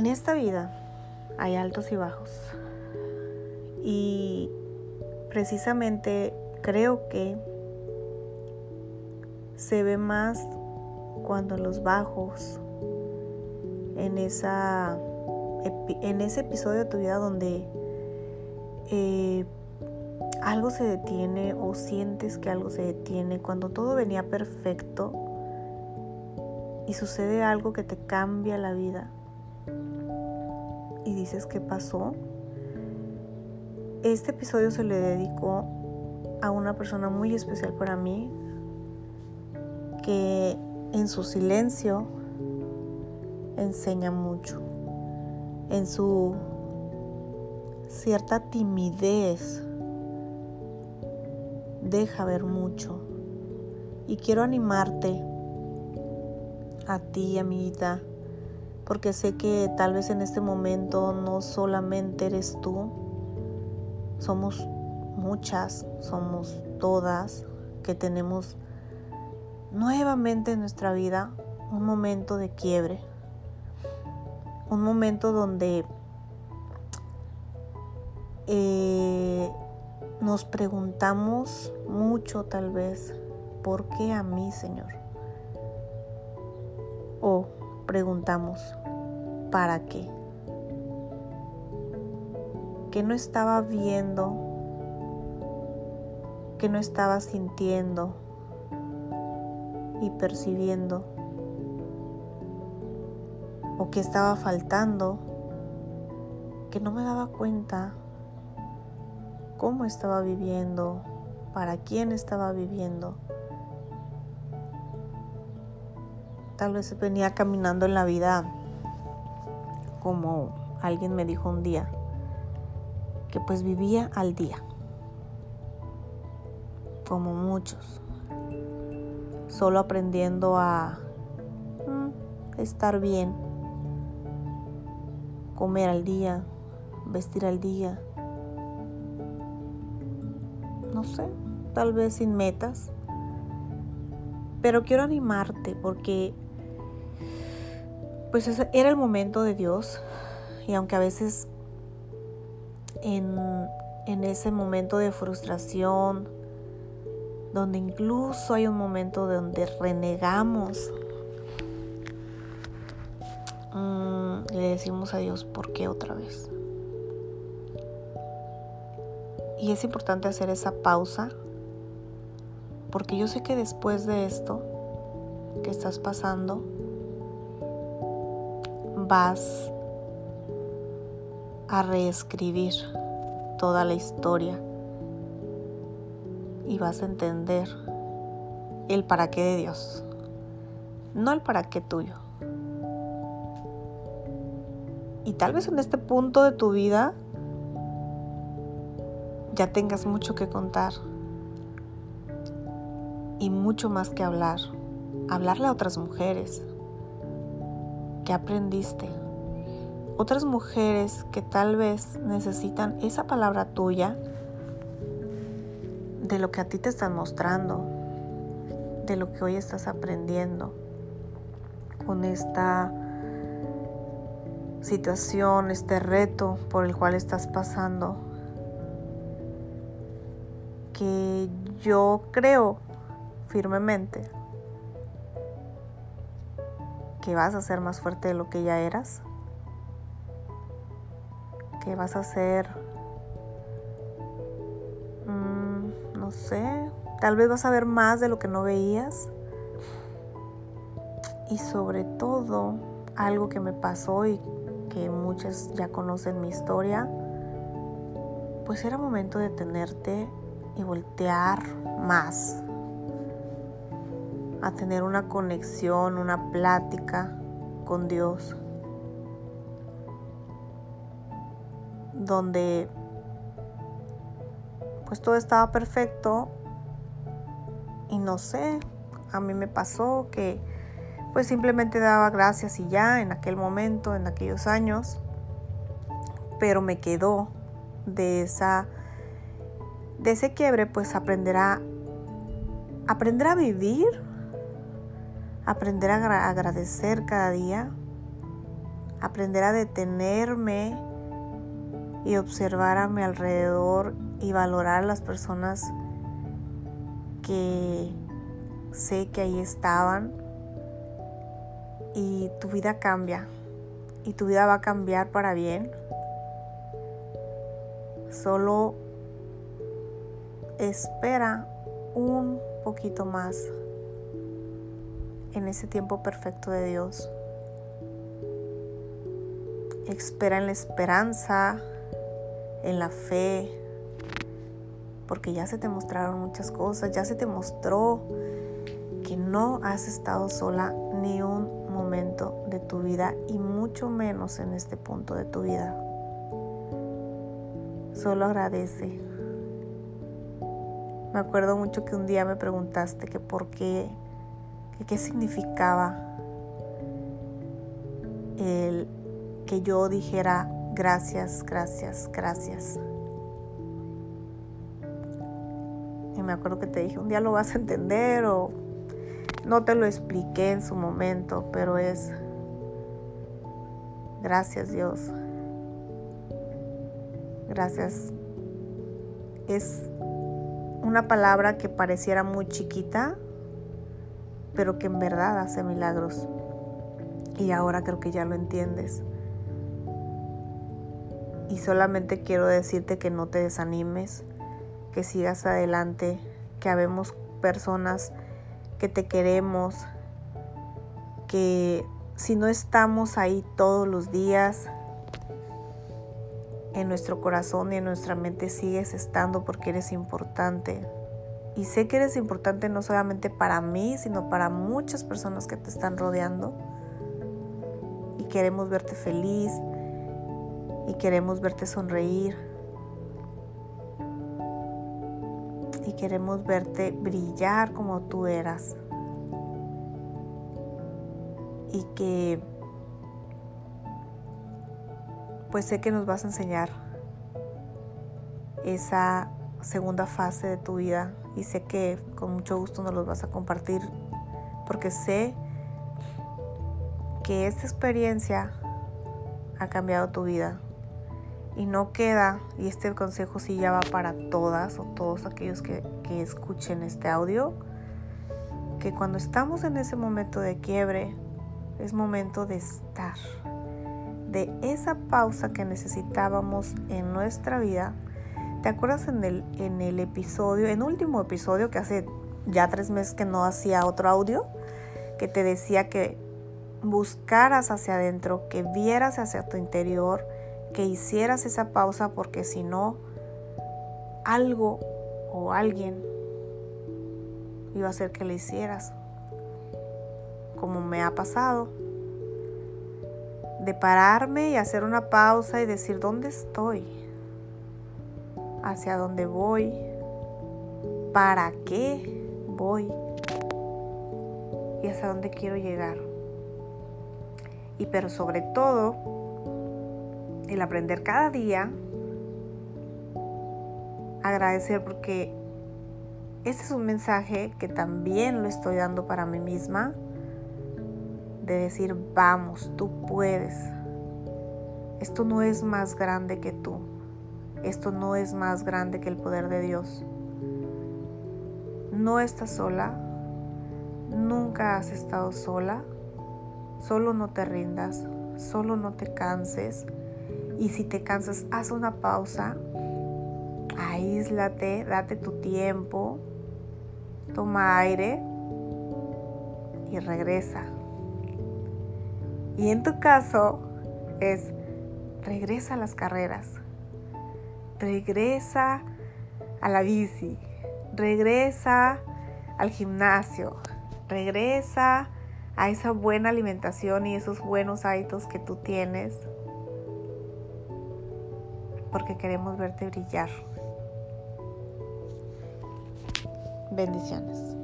En esta vida hay altos y bajos. Y precisamente creo que se ve más cuando los bajos, en, esa, en ese episodio de tu vida donde eh, algo se detiene o sientes que algo se detiene, cuando todo venía perfecto y sucede algo que te cambia la vida y dices qué pasó. Este episodio se le dedicó a una persona muy especial para mí que en su silencio enseña mucho, en su cierta timidez deja ver mucho. Y quiero animarte a ti, amiguita, porque sé que tal vez en este momento no solamente eres tú, somos muchas, somos todas que tenemos nuevamente en nuestra vida un momento de quiebre, un momento donde eh, nos preguntamos mucho tal vez, ¿por qué a mí, Señor? O preguntamos, ¿para qué? Que no estaba viendo, que no estaba sintiendo y percibiendo, o que estaba faltando, que no me daba cuenta cómo estaba viviendo, para quién estaba viviendo. Tal vez venía caminando en la vida como alguien me dijo un día, que pues vivía al día, como muchos, solo aprendiendo a mm, estar bien, comer al día, vestir al día, no sé, tal vez sin metas. Pero quiero animarte porque pues era el momento de Dios y aunque a veces en, en ese momento de frustración, donde incluso hay un momento donde renegamos, mm, le decimos a Dios, ¿por qué otra vez? Y es importante hacer esa pausa porque yo sé que después de esto que estás pasando, vas a reescribir toda la historia y vas a entender el para qué de Dios, no el para qué tuyo. Y tal vez en este punto de tu vida ya tengas mucho que contar y mucho más que hablar. Hablarle a otras mujeres. Que aprendiste? Otras mujeres que tal vez necesitan esa palabra tuya de lo que a ti te están mostrando, de lo que hoy estás aprendiendo con esta situación, este reto por el cual estás pasando que yo creo firmemente que vas a ser más fuerte de lo que ya eras, que vas a ser, mm, no sé, tal vez vas a ver más de lo que no veías. Y sobre todo algo que me pasó y que muchas ya conocen mi historia, pues era momento de tenerte y voltear más a tener una conexión, una plática con Dios, donde pues todo estaba perfecto y no sé, a mí me pasó que pues simplemente daba gracias y ya en aquel momento, en aquellos años, pero me quedó de esa de ese quiebre pues aprenderá aprender a vivir, aprender a agradecer cada día, aprender a detenerme y observar a mi alrededor y valorar a las personas que sé que ahí estaban y tu vida cambia y tu vida va a cambiar para bien. Solo espera un poquito más en ese tiempo perfecto de Dios. Espera en la esperanza, en la fe, porque ya se te mostraron muchas cosas, ya se te mostró que no has estado sola ni un momento de tu vida y mucho menos en este punto de tu vida. Solo agradece. Me acuerdo mucho que un día me preguntaste que por qué, qué significaba el que yo dijera gracias, gracias, gracias. Y me acuerdo que te dije, un día lo vas a entender o no te lo expliqué en su momento, pero es gracias Dios. Gracias. Es una palabra que pareciera muy chiquita, pero que en verdad hace milagros. Y ahora creo que ya lo entiendes. Y solamente quiero decirte que no te desanimes, que sigas adelante, que habemos personas que te queremos, que si no estamos ahí todos los días, en nuestro corazón y en nuestra mente sigues estando porque eres importante. Y sé que eres importante no solamente para mí, sino para muchas personas que te están rodeando. Y queremos verte feliz y queremos verte sonreír. Y queremos verte brillar como tú eras. Y que pues sé que nos vas a enseñar esa segunda fase de tu vida y sé que con mucho gusto nos los vas a compartir porque sé que esta experiencia ha cambiado tu vida y no queda, y este consejo sí ya va para todas o todos aquellos que, que escuchen este audio, que cuando estamos en ese momento de quiebre es momento de estar de esa pausa que necesitábamos en nuestra vida. ¿Te acuerdas en el, en el episodio, en último episodio que hace ya tres meses que no hacía otro audio, que te decía que buscaras hacia adentro, que vieras hacia tu interior, que hicieras esa pausa porque si no, algo o alguien iba a hacer que le hicieras, como me ha pasado de pararme y hacer una pausa y decir, ¿dónde estoy? ¿Hacia dónde voy? ¿Para qué voy? ¿Y hacia dónde quiero llegar? Y pero sobre todo, el aprender cada día, agradecer porque ese es un mensaje que también lo estoy dando para mí misma de decir, vamos, tú puedes. Esto no es más grande que tú. Esto no es más grande que el poder de Dios. No estás sola. Nunca has estado sola. Solo no te rindas. Solo no te canses. Y si te cansas, haz una pausa. Aíslate, date tu tiempo. Toma aire y regresa. Y en tu caso es, regresa a las carreras, regresa a la bici, regresa al gimnasio, regresa a esa buena alimentación y esos buenos hábitos que tú tienes, porque queremos verte brillar. Bendiciones.